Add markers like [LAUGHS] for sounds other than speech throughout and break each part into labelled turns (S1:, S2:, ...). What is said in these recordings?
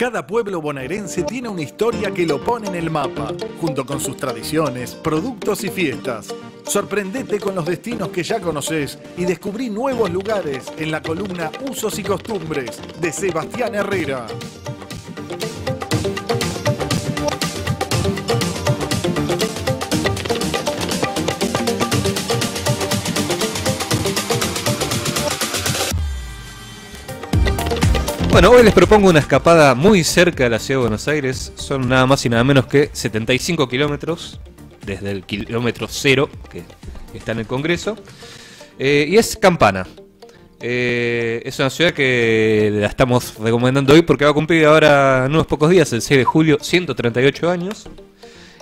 S1: Cada pueblo bonaerense tiene una historia que lo pone en el mapa, junto con sus tradiciones, productos y fiestas. Sorprendete con los destinos que ya conoces y descubrí nuevos lugares en la columna Usos y Costumbres de Sebastián Herrera.
S2: Bueno, hoy les propongo una escapada muy cerca de la ciudad de Buenos Aires. Son nada más y nada menos que 75 kilómetros desde el kilómetro cero que está en el Congreso. Eh, y es Campana. Eh, es una ciudad que la estamos recomendando hoy porque va a cumplir ahora en unos pocos días, el 6 de julio, 138 años.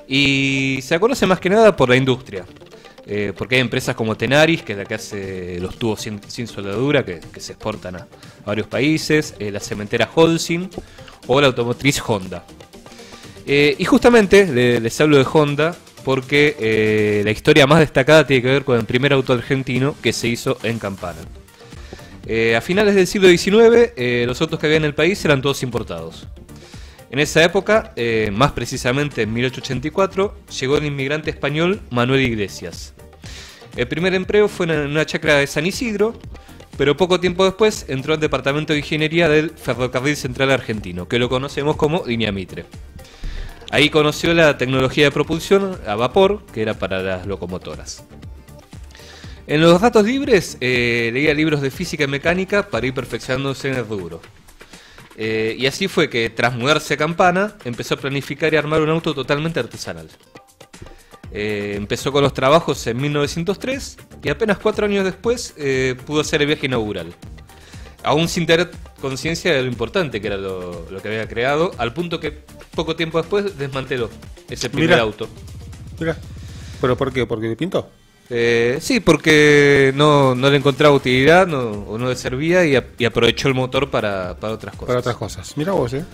S2: Y se conoce más que nada por la industria. Eh, porque hay empresas como Tenaris, que es la que hace los tubos sin, soldadura, que, se exportan a, varios países, eh, la cementera Holcim o la automotriz Honda. Eh, y justamente les hablo de Honda porque la historia más destacada tiene que ver con el primer auto argentino que se hizo en Campana. a finales del siglo XIX, los autos que había en el país eran todos importados. En esa época, más precisamente en 1884, llegó el inmigrante español Manuel Iglesias. El primer empleo fue en una chacra de San Isidro, pero poco tiempo después entró al departamento de ingeniería del Ferrocarril Central Argentino, que lo conocemos como Línea Mitre. Ahí conoció la tecnología de propulsión a vapor, que era para las locomotoras. En los datos libres eh, leía libros de física y mecánica para ir perfeccionándose en el rubro. Eh, y así fue que, tras mudarse a Campana, empezó a planificar y armar un auto totalmente artesanal. Eh, empezó con los trabajos en 1903 y apenas cuatro años después eh, pudo hacer el viaje inaugural. Aún sin tener conciencia de lo importante que era lo, que había creado, al punto que poco tiempo después desmanteló ese primer auto.
S3: Mira, ¿pero por qué? ¿Porque pintó?
S2: Eh, sí, porque no, le encontraba utilidad o no le servía y, aprovechó el motor para, para otras cosas.
S3: Para otras cosas. Mira vos, ¿eh?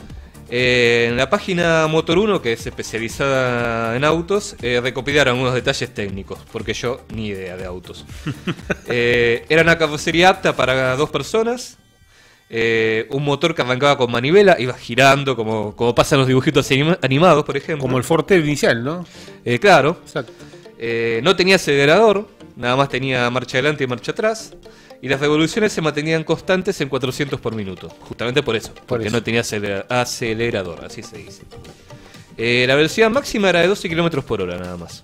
S2: Eh, en la página Motor 1, que es especializada en autos, eh, recopilaron unos detalles técnicos, porque yo ni idea de autos. [LAUGHS] Eh, era una carrocería apta para dos personas, un motor que arrancaba con manivela, iba girando como, como pasa en los dibujitos animados, por ejemplo.
S3: Como el Forte inicial, ¿no?
S2: claro. no tenía acelerador, nada más tenía marcha adelante y marcha atrás. Y las revoluciones se mantenían constantes en 400 por minuto. Justamente por eso. porque no tenía acelerador, así se dice. Eh, la velocidad máxima era de 12 km por hora nada más.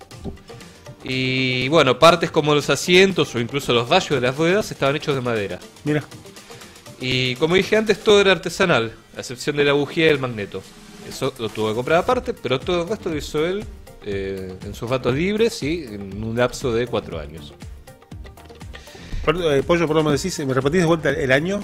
S2: Y bueno, partes como los asientos o incluso los rayos de las ruedas estaban hechos de madera.
S3: Mira.
S2: Y como dije antes, todo era artesanal, a excepción de la bujía y el magneto. Eso lo tuvo que comprar aparte, pero todo el resto lo hizo él eh, en sus ratos libres y en un lapso de 4 años.
S3: Eh, Pollo, por lo decís, ¿me repetís de vuelta el año?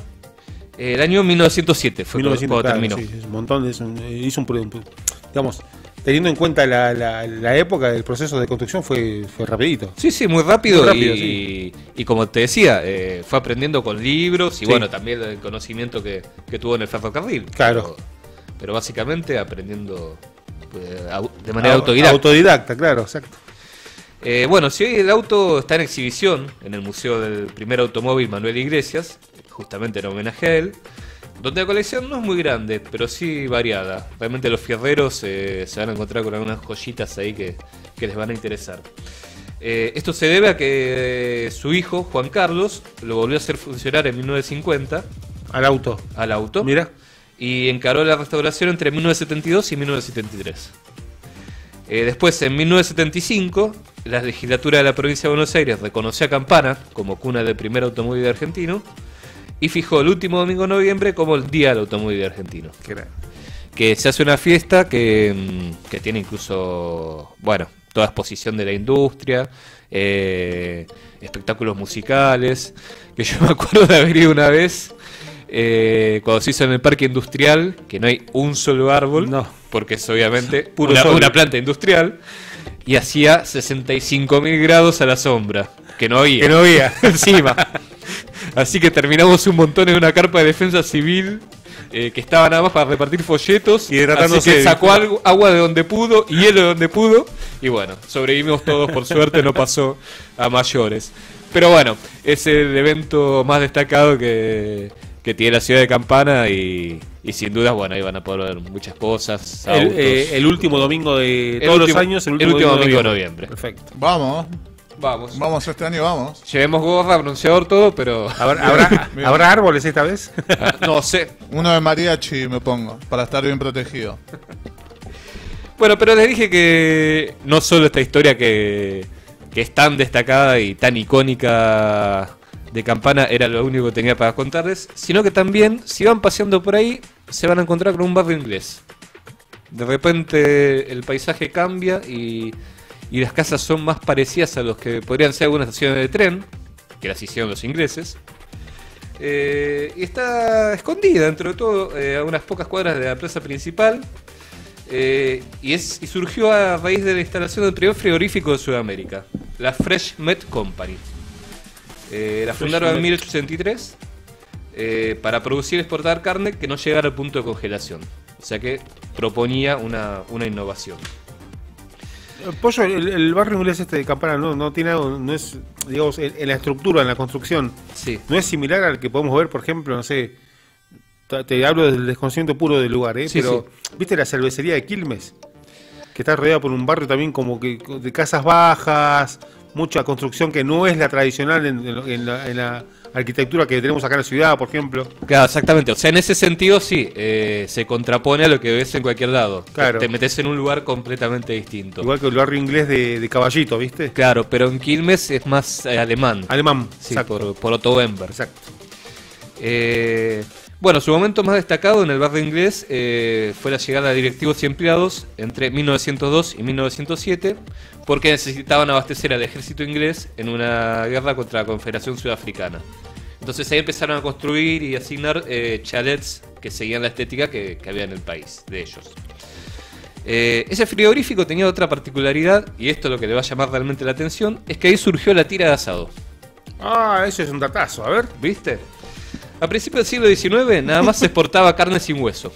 S2: El año 1907 fue cuando terminó.
S3: Sí, un montón, de, hizo un, digamos, teniendo en cuenta la, la, época del proceso de construcción fue, fue rapidito.
S2: Sí, sí, muy rápido, y, y, como te decía, eh, fue aprendiendo con libros y bueno, también el conocimiento que, que tuvo en el ferrocarril.
S3: Claro.
S2: Pero, básicamente aprendiendo eh, de manera autodidacta.
S3: Autodidacta, claro, exacto.
S2: Eh, bueno, si hoy el auto está en exhibición en el Museo del Primer Automóvil Manuel Iglesias, justamente en homenaje a él, donde la colección no es muy grande, pero sí variada. Realmente los fierreros eh, se van a encontrar con algunas joyitas ahí que, les van a interesar. Eh, esto se debe a que su hijo, Juan Carlos, lo volvió a hacer funcionar en 1950.
S3: Al auto.
S2: Al auto.
S3: Mira.
S2: Y encaró la restauración entre 1972 y 1973. después, en 1975, la legislatura de la provincia de Buenos Aires reconoció a Campana como cuna del primer automóvil argentino y fijó el último domingo de noviembre como el Día del Automóvil Argentino. Que se hace una fiesta que, mm, que, tiene incluso, bueno, toda exposición de la industria, eh, espectáculos musicales, que yo me acuerdo de haber ido una vez eh, cuando se hizo en el parque industrial, que no hay un solo árbol,
S3: no.
S2: porque es obviamente una, una planta industrial y hacía 65.000 grados a la sombra. Que no había.
S3: Que no había. [LAUGHS]
S2: Encima. Así que terminamos un montón en una carpa de defensa civil eh, que estaba nada más para repartir folletos.
S3: Y Así
S2: que sacó agua de donde pudo, hielo de donde pudo. Y bueno, sobrevivimos todos, por suerte no pasó a mayores. Pero bueno, es el evento más destacado que, que tiene la ciudad de Campana y, y sin dudas, bueno, ahí van a poder ver muchas cosas.
S3: El,
S2: autos.
S3: eh, el último domingo de todos
S2: último-
S3: los años, el
S2: el
S3: último, domingo
S2: domingo de noviembre.
S3: Perfecto.
S4: Vamos,
S2: Vamos.
S4: vamos este año, vamos.
S2: Llevemos gorra, anunciador, todo, pero
S3: ¿Habrá, habrá. [LAUGHS] ¿habrá árboles esta vez? [LAUGHS]
S2: no sé.
S4: Uno de mariachi me pongo, para estar bien protegido.
S2: Bueno, pero les dije que no solo esta historia que, que es tan destacada y tan icónica de Campana era lo único que tenía para contarles, sino que también, si van paseando por ahí, se van a encontrar con un barrio inglés. De repente el paisaje cambia y, y las casas son más parecidas a los que podrían ser algunas estaciones de tren, que las hicieron los ingleses. Eh, y está escondida dentro de todo, eh, a unas pocas cuadras de la plaza principal. Eh, y, es, y surgió a raíz de la instalación del primer frigorífico de Sudamérica, la Fresh Met Company. Eh, la fundaron en
S3: Met.
S2: 1863 eh, para producir y exportar carne que no llegara al punto de congelación. O sea que proponía una, una innovación.
S3: Eh, Pollo, el, el barrio inglés este de Campana no, no tiene algo, no es, digamos, en, en la estructura, en la construcción,
S2: Sí.
S3: no es similar al que podemos ver, por ejemplo, no sé, te, te hablo del desconocimiento puro del lugar, ¿eh?
S2: Sí,
S3: pero ¿viste la cervecería de Quilmes? Que está rodeada por un barrio también como que de casas bajas, mucha construcción que no es la tradicional en, la, en la arquitectura que tenemos acá en la ciudad, por ejemplo.
S2: Claro, exactamente. O sea, en ese sentido sí, eh, se contrapone a lo que ves en cualquier lado.
S3: Claro.
S2: Te metes en un lugar completamente distinto.
S3: Igual que el barrio inglés de, de Caballito, ¿viste?
S2: Claro, pero en Quilmes es más eh, alemán.
S3: Alemán,
S2: Sí,
S3: exacto.
S2: por, por Otto Wember.
S3: exacto.
S2: Eh, bueno, su momento más destacado en el barrio inglés eh, fue la llegada de directivos y empleados entre 1902 y 1907, porque necesitaban abastecer al ejército inglés en una guerra contra la Confederación Sudafricana. Entonces ahí empezaron a construir y asignar eh, chalets que seguían la estética que, que había en el país de ellos. Eh, ese frigorífico tenía otra particularidad, y esto es lo que le va a llamar realmente la atención, es que ahí surgió la tira de asado.
S3: Ah, eso es un datazo, a ver.
S2: ¿Viste? A principios del siglo XIX nada más se exportaba carne sin hueso.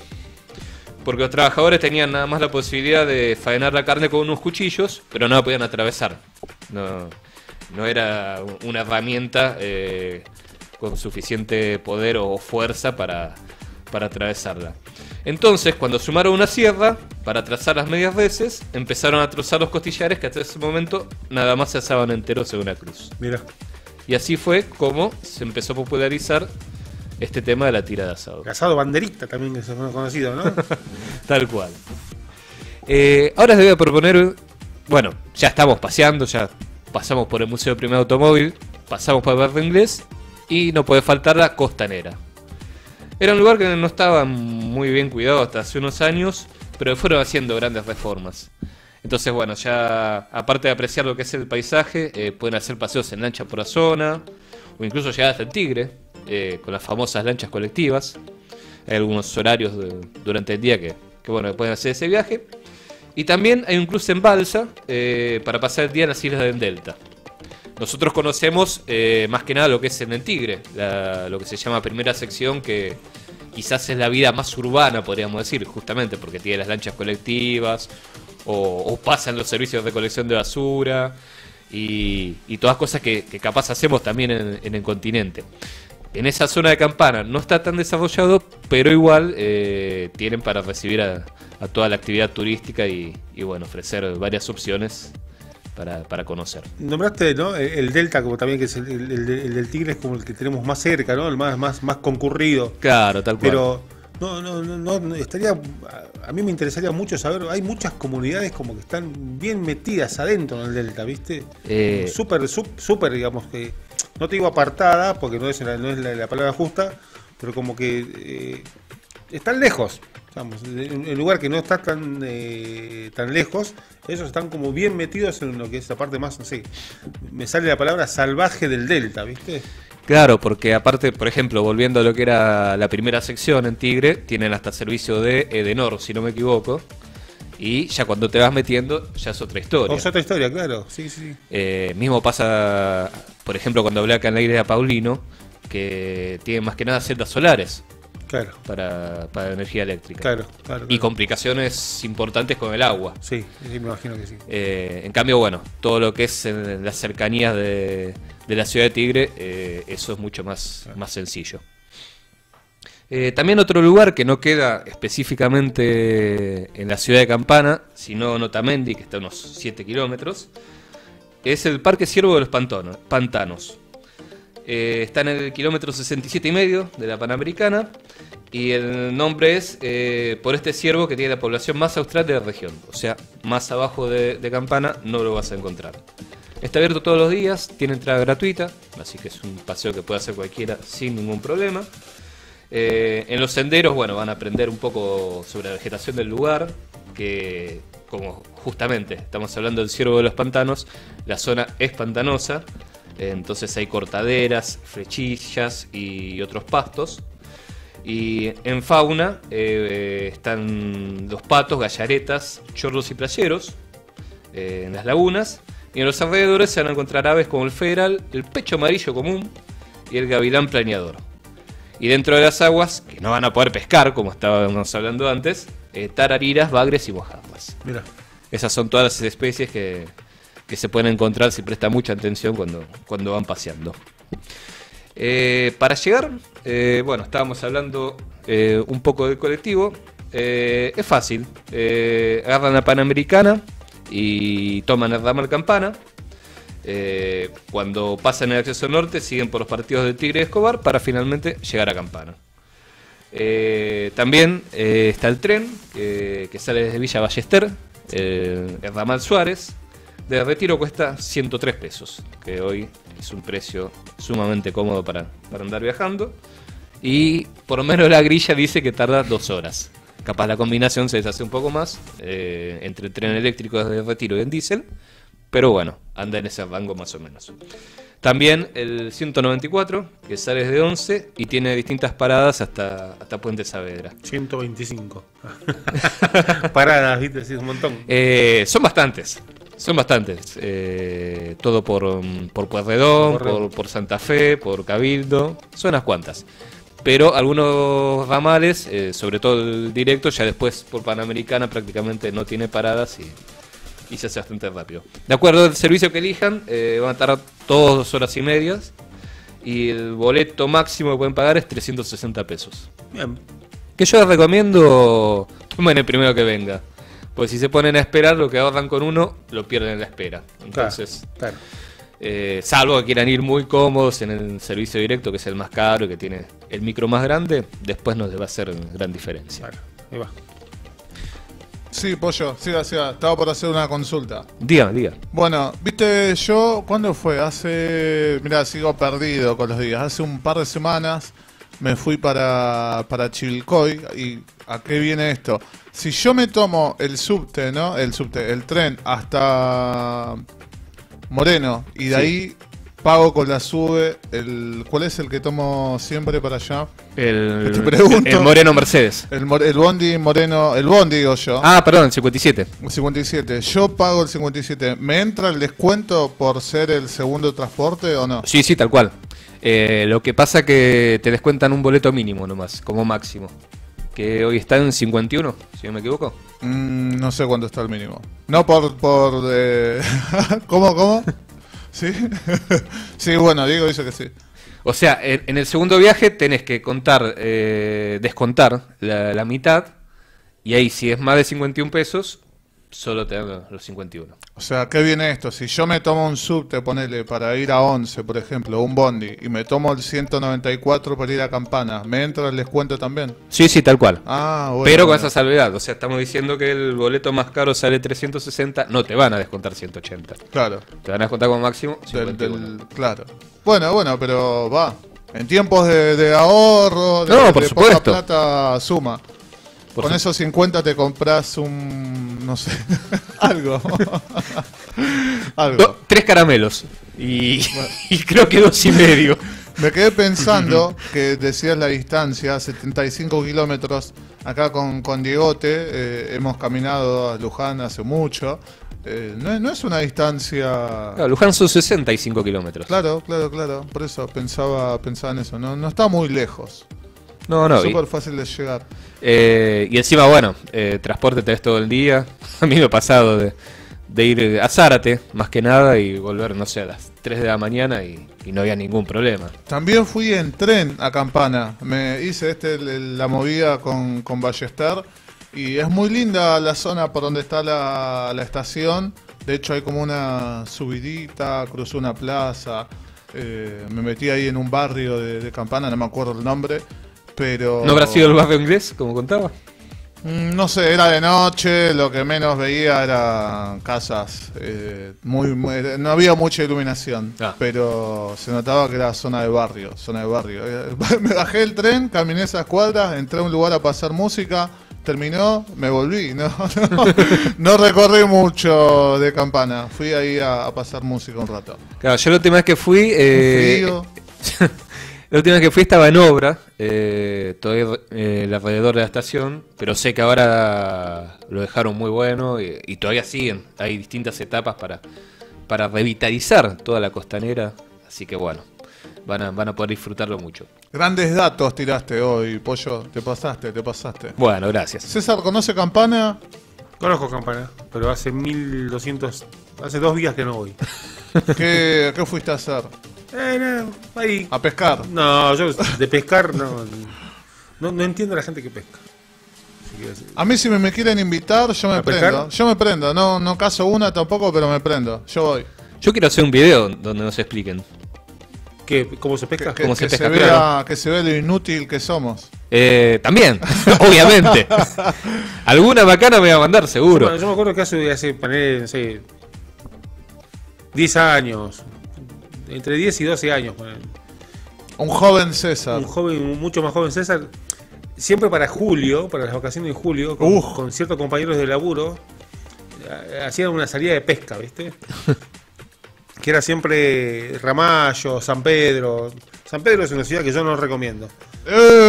S2: Porque los trabajadores tenían nada más la posibilidad de faenar la carne con unos cuchillos, pero no la podían atravesar. No, no era una herramienta eh, con suficiente poder o fuerza para, para atravesarla. Entonces, cuando sumaron una sierra para trazar las medias veces, empezaron a trozar los costillares que hasta ese momento nada más se asaban enteros en una cruz.
S3: Mira.
S2: Y así fue como se empezó a popularizar este tema de la tira de asado.
S3: Casado banderista también es conocido, ¿no? [LAUGHS]
S2: Tal cual. Eh, ahora les voy a proponer, bueno, ya estamos paseando, ya pasamos por el Museo del Primer Automóvil, pasamos por el barrio inglés y no puede faltar la costanera. Era un lugar que no estaba muy bien cuidado hasta hace unos años, pero fueron haciendo grandes reformas. Entonces, bueno, ya aparte de apreciar lo que es el paisaje, eh, pueden hacer paseos en lancha por la zona, o incluso llegar hasta el Tigre, eh, con las famosas lanchas colectivas. Hay algunos horarios durante el día que, que, bueno, pueden hacer ese viaje. Y también hay un cruce en balsa eh, para pasar el día en las islas del Delta. Nosotros conocemos eh, más que nada lo que es en el Tigre, lo que se llama primera sección, que quizás es la vida más urbana, podríamos decir, justamente porque tiene las lanchas colectivas, o, pasan los servicios de recolección de basura, y, todas cosas que, capaz hacemos también en el continente. En esa zona de Campana no está tan desarrollado, pero igual eh, tienen para recibir a, a toda la actividad turística y, y, bueno, ofrecer varias opciones para, para conocer.
S3: Nombraste, ¿no? El, el Delta, como también que es el, el- el- el del Tigre, es como el que tenemos más cerca, ¿no? El más, más, más concurrido.
S2: Claro, tal cual.
S3: Pero no, no, no, no, estaría. A, mí me interesaría mucho saber. Hay muchas comunidades como que están bien metidas adentro en el Delta, ¿viste?
S2: Eh,
S3: Súper, súper, digamos que. No te digo apartada, porque no es, la, no es la, la palabra justa, pero como que eh, están lejos. Digamos, en un lugar que no está tan eh, tan lejos, ellos están como bien metidos en lo que es la parte más, no sé, me sale la palabra salvaje del delta, ¿viste?
S2: Claro, porque aparte, por ejemplo, volviendo a lo que era la primera sección en Tigre, tienen hasta servicio de Edenor, si no me equivoco. Y ya cuando te vas metiendo, ya es otra historia.
S3: O es otra historia, claro, sí, sí.
S2: Eh, mismo pasa, por ejemplo, cuando hablé acá en la iglesia de Paulino, que tiene más que nada celdas solares
S3: Claro,
S2: para, para energía eléctrica.
S3: claro, claro.
S2: Y complicaciones importantes con el agua.
S3: Sí, sí, me imagino que sí.
S2: Eh, en cambio, bueno, todo lo que es en las cercanías de, de la ciudad de Tigre, eh, eso es mucho más, más sencillo. Eh, también otro lugar que no queda específicamente en la ciudad de Campana, sino en Otamendi, que está a unos 7 kilómetros, es el Parque Ciervo de los Pantanos. Eh, está en el kilómetro 67 y medio de la Panamericana y el nombre es eh, por este ciervo que tiene la población más austral de la región. O sea, más abajo de, Campana no lo vas a encontrar. Está abierto todos los días, tiene entrada gratuita, así que es un paseo que puede hacer cualquiera sin ningún problema. Eh, en los senderos, bueno, van a aprender un poco sobre la vegetación del lugar, que como justamente estamos hablando del ciervo de los pantanos, la zona es pantanosa, entonces hay cortaderas, flechillas y otros pastos. Y en fauna eh, están los patos, gallaretas, chorros y playeros eh, en las lagunas. Y en los alrededores se van a encontrar aves como el federal, el pecho amarillo común y el gavilán planeador. Y dentro de las aguas, que no van a poder pescar, como estábamos hablando antes, eh, tarariras, bagres y mojarras.
S3: Mira.
S2: Esas son todas las especies que, que se pueden encontrar si presta mucha atención cuando, cuando van paseando. Eh, para llegar, eh, bueno, estábamos hablando eh, un poco del colectivo. Es fácil. Agarran la Panamericana y toman el ramal Campana. Cuando pasan el acceso norte, siguen por los partidos del Tigre y Escobar para finalmente llegar a Campana. También está el tren que, sale desde Villa Ballester, el ramal Suárez. De retiro cuesta 103 pesos, que hoy es un precio sumamente cómodo para, para andar viajando. Y por lo menos la grilla dice que tarda dos horas. Capaz la combinación se deshace un poco más eh, entre el tren eléctrico de retiro y el diésel. Pero bueno, anda en ese rango más o menos. También el 194, que sale desde 11 y tiene distintas paradas hasta, hasta Puente Saavedra.
S3: 125. [LAUGHS] Paradas, viste, sí, es un montón.
S2: Eh, son bastantes, son bastantes. Eh, todo por, mm, por por, por Santa Fe, por Cabildo, son unas cuantas. Pero algunos ramales, eh, sobre todo el directo, ya después por Panamericana prácticamente no tiene paradas y, y se hace bastante rápido. De acuerdo al servicio que elijan, eh, van a tardar todos dos horas y medias. Y el boleto máximo que pueden pagar es 360 pesos.
S3: Bien.
S2: Que yo les recomiendo, tomen el primero que venga. Pues si se ponen a esperar, lo que ahorran con uno, lo pierden en la espera. Entonces,
S3: Claro.
S2: eh, salvo que quieran ir muy cómodos en el servicio directo, que es el más caro y que tiene el micro más grande, después no les va a hacer gran diferencia.
S3: Claro. Ahí va.
S4: Sí, pollo, siga, siga. Estaba por hacer una consulta.
S2: Diga, diga.
S4: Bueno, viste, yo, ¿cuándo fue? Hace, mira, sigo perdido con los días. Hace un par de semanas me fui para, para Chivilcoy. ¿Y a qué viene esto? Si yo me tomo el subte, ¿no? El subte, el tren hasta Moreno y de
S2: Sí.
S4: ahí pago con la sube, el, ¿cuál es el que tomo siempre para allá?
S2: El, [LAUGHS]
S4: Te pregunto.
S2: el Moreno Mercedes.
S4: El, el Bondi Moreno, el Bondi digo yo.
S2: Ah, perdón, el 57.
S4: El 57. Yo pago el 57. ¿Me entra el descuento por ser el segundo transporte o no?
S2: Sí, sí, tal cual. Eh, lo que pasa que te descuentan un boleto mínimo nomás, como máximo. Que hoy está en 51, si no me equivoco.
S4: Mm, no sé cuánto está el mínimo. No por... por eh, [LAUGHS] ¿Cómo, cómo? ¿Sí? [LAUGHS] sí, bueno, Diego dice que sí.
S2: O sea, en, en el segundo viaje tenés que contar, eh, descontar la, la mitad, y ahí si es más de 51 pesos, solo te dan los 51.
S4: O sea, ¿qué viene esto? Si yo me tomo un subte, ponele, para ir a 11, por ejemplo, un Bondi, y me tomo el 194 para ir a Campana, ¿me entra el descuento también?
S2: Sí, sí, tal cual.
S4: Ah, bueno.
S2: Pero con
S4: bueno.
S2: esa salvedad, o sea, estamos diciendo que el boleto más caro sale 360, no te van a descontar 180.
S4: Claro.
S2: Te van a descontar como máximo
S4: Del-
S2: 51.
S4: del- claro. Bueno, bueno, pero va. En tiempos de, de ahorro, de,
S2: No, por
S4: de
S2: supuesto.
S4: poca plata suma.
S2: Por
S4: Con esos 50 te compras un. no sé. [LAUGHS] algo. [LAUGHS] algo.
S2: Tres caramelos. Y, [LAUGHS] y creo que dos y medio.
S4: Me quedé pensando que decías la distancia, 75 kilómetros. Acá con, con Diegote eh, hemos caminado a Luján hace mucho. Eh, no, es- no es una distancia.
S2: Claro, Luján son 65 kilómetros.
S4: Claro, claro, claro. Por eso pensaba, pensaba en eso. No, no está muy lejos.
S2: No, no.
S4: Súper fácil de llegar.
S2: Eh, y encima, bueno, eh, transporte tenés todo el día. [LAUGHS] A mí me ha pasado de, de ir a Zárate, más que nada, y volver, no sé, a las 3 de la mañana y, y no había ningún problema.
S4: También fui en tren a Campana. Me hice este la movida con, con Ballester. Y es muy linda la zona por donde está la, la estación. De hecho, hay como una subidita, crucé una plaza. eh, me metí ahí en un barrio de, de Campana, no me acuerdo el nombre. Pero.
S2: ¿No habrá sido el barrio inglés, como contaba?
S4: Mm, No sé, era de noche, lo que menos veía eran casas, eh, muy, muy- no había mucha iluminación,
S2: Ah.
S4: pero se notaba que era zona de barrio, zona de barrio. Eh, [LAUGHS] Me bajé del tren, caminé esas cuadras, entré a un lugar a pasar música, terminó, me volví, no, [LAUGHS] no, no recorrí mucho de campana, fui ahí a, a pasar música un rato.
S2: Claro, yo la última vez que fui... eh. [LAUGHS] La última vez que fui estaba en obra, eh, todavía eh, alrededor de la estación, pero sé que ahora lo dejaron muy bueno y, y todavía siguen. Hay distintas etapas para, para revitalizar toda la costanera, así que bueno, van a, van a poder disfrutarlo mucho.
S4: Grandes datos tiraste hoy, Pollo, te pasaste, te pasaste.
S2: Bueno, gracias.
S4: César, ¿conoce Campana?
S3: Conozco Campana, pero hace 1200. Hace dos días que no voy. [LAUGHS]
S4: ¿Qué, qué fuiste a hacer?
S3: Eh, no, ahí.
S4: A pescar.
S3: No, yo de pescar no. No, no entiendo a la gente que pesca.
S4: A mí si me, me quieren invitar, yo me prendo. Yo me prendo. No, no caso una tampoco, pero me prendo. Yo voy.
S2: Yo quiero hacer un video donde nos expliquen.
S3: ¿qué? ¿Cómo se pesca?
S4: Que,
S2: ¿Cómo
S4: que
S2: se
S4: se
S2: pesca?
S4: vea,
S2: Claro.
S4: que se vea lo inútil que somos.
S2: Eh, también, [LAUGHS] obviamente. Alguna bacana me va a mandar, seguro.
S3: Bueno, yo me acuerdo que hace, hace poner, no sé, 10 años, entre 10 y 12 años.
S4: Un joven César.
S3: un joven, mucho más joven César, siempre para julio, para las vacaciones de julio, con,
S4: Uf.
S3: con ciertos compañeros de laburo, hacían una salida de pesca, ¿viste? [LAUGHS] que era siempre Ramallo, San Pedro. San Pedro es una ciudad que yo no recomiendo.
S4: ¡Eh!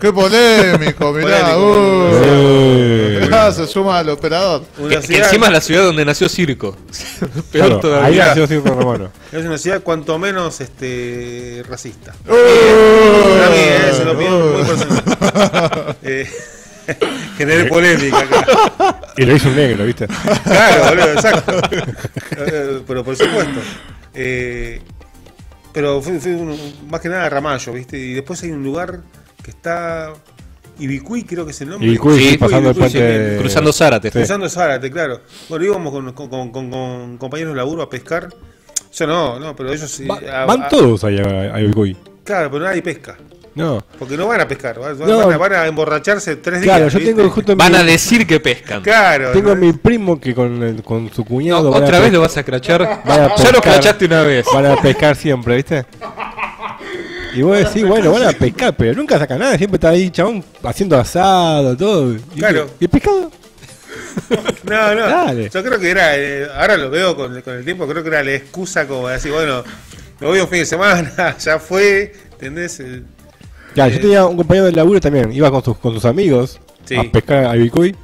S4: ¡Qué polémico! Mirá.
S3: Polémico.
S4: uh. Mirá, se suma al operador.
S2: Que, que encima es la ciudad donde nació Circo. Peor
S5: Claro,
S2: todavía.
S5: ahí nació Circo Romano.
S3: Es una ciudad cuanto menos este racista.
S4: ¡Eh!
S3: Para mí, eh, se lo pido muy personal. [LAUGHS] Eh, [LAUGHS] generé polémica acá.
S5: Y lo hizo un negro, ¿viste?
S3: Claro, boludo, exacto. [LAUGHS] Eh, Pero por supuesto. Eh, pero fue, fue un- más que nada Ramallo, ¿viste? Y después hay un lugar que está. Ibicuí, creo que es el nombre.
S5: Ibicuí,
S2: sí,
S5: pasando el
S3: Ibicuí,
S5: puente.
S3: sí,
S2: Cruzando Zárate.
S5: Sí.
S3: Cruzando Zárate, claro. Bueno, íbamos con, con- con- con- con compañeros de laburo a pescar. Yo no, no, pero ellos sí.
S5: Va-
S3: a-
S5: van
S3: a-
S5: todos ahí a, a Ibicuí.
S3: Claro, pero nadie pesca.
S5: No.
S3: Porque no van a pescar, van,
S5: No.
S3: van a, van a emborracharse tres días.
S5: Claro, yo
S3: ¿viste?
S5: tengo justo
S2: Van
S5: mi,
S2: a decir que pescan.
S3: Claro.
S5: tengo a
S3: ¿no?
S5: mi primo que con, el- con su
S2: No,
S5: cuñado. a
S2: otra vez lo vas a crachar.
S5: van a
S2: Ya lo crachaste una vez.
S5: Van a pescar siempre, ¿viste? Y vos decís, bueno, van a pescar, pero nunca sacan nada. Siempre está ahí, chabón, haciendo asado, todo. ¿Y
S3: Claro.
S5: qué? ¿Y el pescado? [LAUGHS]
S3: No, no.
S5: Dale.
S3: Yo creo que era, eh, ahora lo veo con, con el tiempo, creo que era la excusa como de decir, bueno, me voy un fin de semana, [LAUGHS] ya fue, ¿entendés? Eh,
S5: Ya, yo tenía un compañero del laburo también, iba con sus, con sus amigos
S3: Sí.
S5: a pescar a Ibicuy.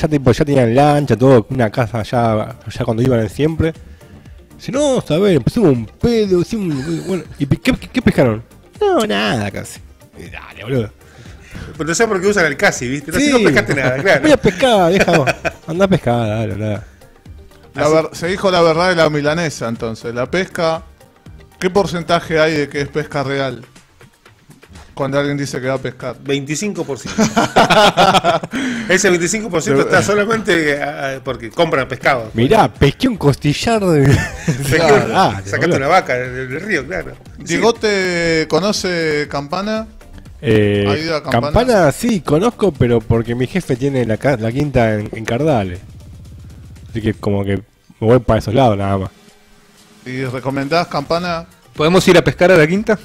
S5: Ya, tipo, ya tenían lancha, todo, una casa allá, allá cuando iban siempre. Dice, no, a ver, pusimos un pedo, hicimos un- bueno, ¿y qué, qué- qué pescaron? No, nada casi. Y Dale, boludo.
S3: Pero no sé por qué usan el casi, ¿viste? No,
S5: Sí.
S3: si no pescaste nada, [LAUGHS] claro.
S5: Voy a pescar, deja, anda a pescar, dale, nada.
S4: La ver- se dijo la verdad de la milanesa, entonces. La pesca. ¿Qué porcentaje hay de que es pesca real? Cuando alguien dice que va a pescar.
S3: 25%. [LAUGHS] Ese 25% está solamente eh, porque compran pescado.
S5: Mirá, pesqué un costillar de.
S3: Pesca- [LAUGHS]
S5: Dale,
S3: sacaste una vaca del, río, claro. Sí.
S4: Diego te conoce Campana.
S5: Eh,
S4: ¿Ha ido a Campana?
S5: Campana? sí, conozco, pero porque mi jefe tiene la, la quinta en, en Cardales. Así que como que me voy para esos lados nada más.
S4: ¿Y recomendás Campana?
S2: ¿Podemos ir a pescar a la quinta?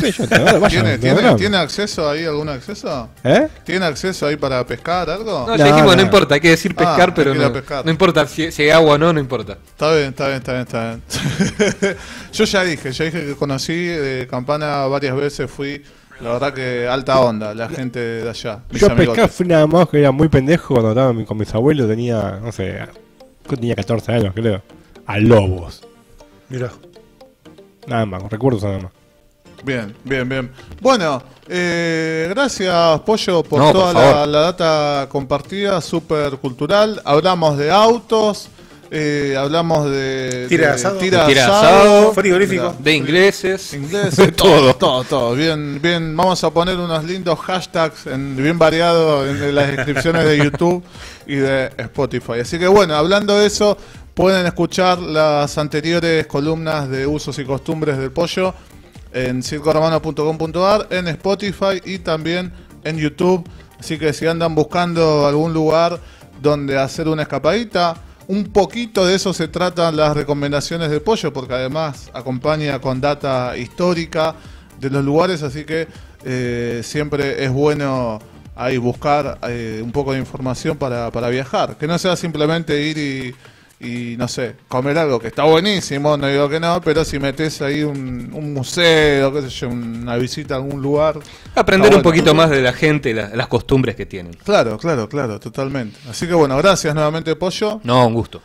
S5: Sí, yo, te agarro, vayan,
S4: ¿Tiene,
S5: te
S4: tiene,
S5: agarramos.
S4: ¿Tiene acceso ahí, algún acceso?
S5: ¿Eh?
S4: ¿Tiene acceso ahí para pescar algo?
S2: No, ya
S5: No,
S2: dijimos, no,
S5: no.
S2: importa, hay que decir
S4: Ah,
S2: pescar, pero no,
S4: pescar.
S2: no importa si, si hay agua o no, no importa.
S4: Está bien, está bien, está bien, está bien. [LAUGHS] Yo ya dije, ya dije que conocí de Campana varias veces, fui, la verdad que alta onda, la gente de allá.
S5: Yo a
S4: amigotes.
S5: pescar fui nada más que era muy pendejo cuando estaba con mis abuelos, tenía, no sé, yo tenía 14 años creo. A lobos.
S3: Mirá.
S5: Nada más, recuerdos nada más.
S4: Bien, bien, bien. Bueno, eh, gracias Pollo por
S2: No, por
S4: toda la, data compartida, súper cultural. Hablamos de autos, eh, hablamos de
S3: Tira
S4: de
S3: asado.
S4: tira asado,
S2: asado,
S3: frigorífico.
S2: De ingleses.
S4: Inglés, [LAUGHS]
S2: de
S4: todo, todo, todo. Bien, bien. Vamos a poner unos lindos hashtags en, bien variados en las descripciones de YouTube y de Spotify. Así que bueno, hablando de eso, pueden escuchar las anteriores columnas de usos y costumbres del pollo en circoromano.com.ar, en Spotify y también en YouTube. Así que si andan buscando algún lugar donde hacer una escapadita, un poquito de eso se tratan las recomendaciones del pollo, porque además acompaña con data histórica de los lugares, así que eh, siempre es bueno ahí buscar eh, un poco de información para, para viajar, que no sea simplemente ir y, y, no sé, comer algo que está buenísimo, no digo que no, pero si metes ahí un, un museo, qué sé yo, una visita a algún lugar.
S2: Aprender un poquito más de la gente, la- las costumbres que tienen.
S4: Claro, claro, claro, totalmente. Así que bueno, gracias nuevamente, Pollo.
S2: No, un gusto.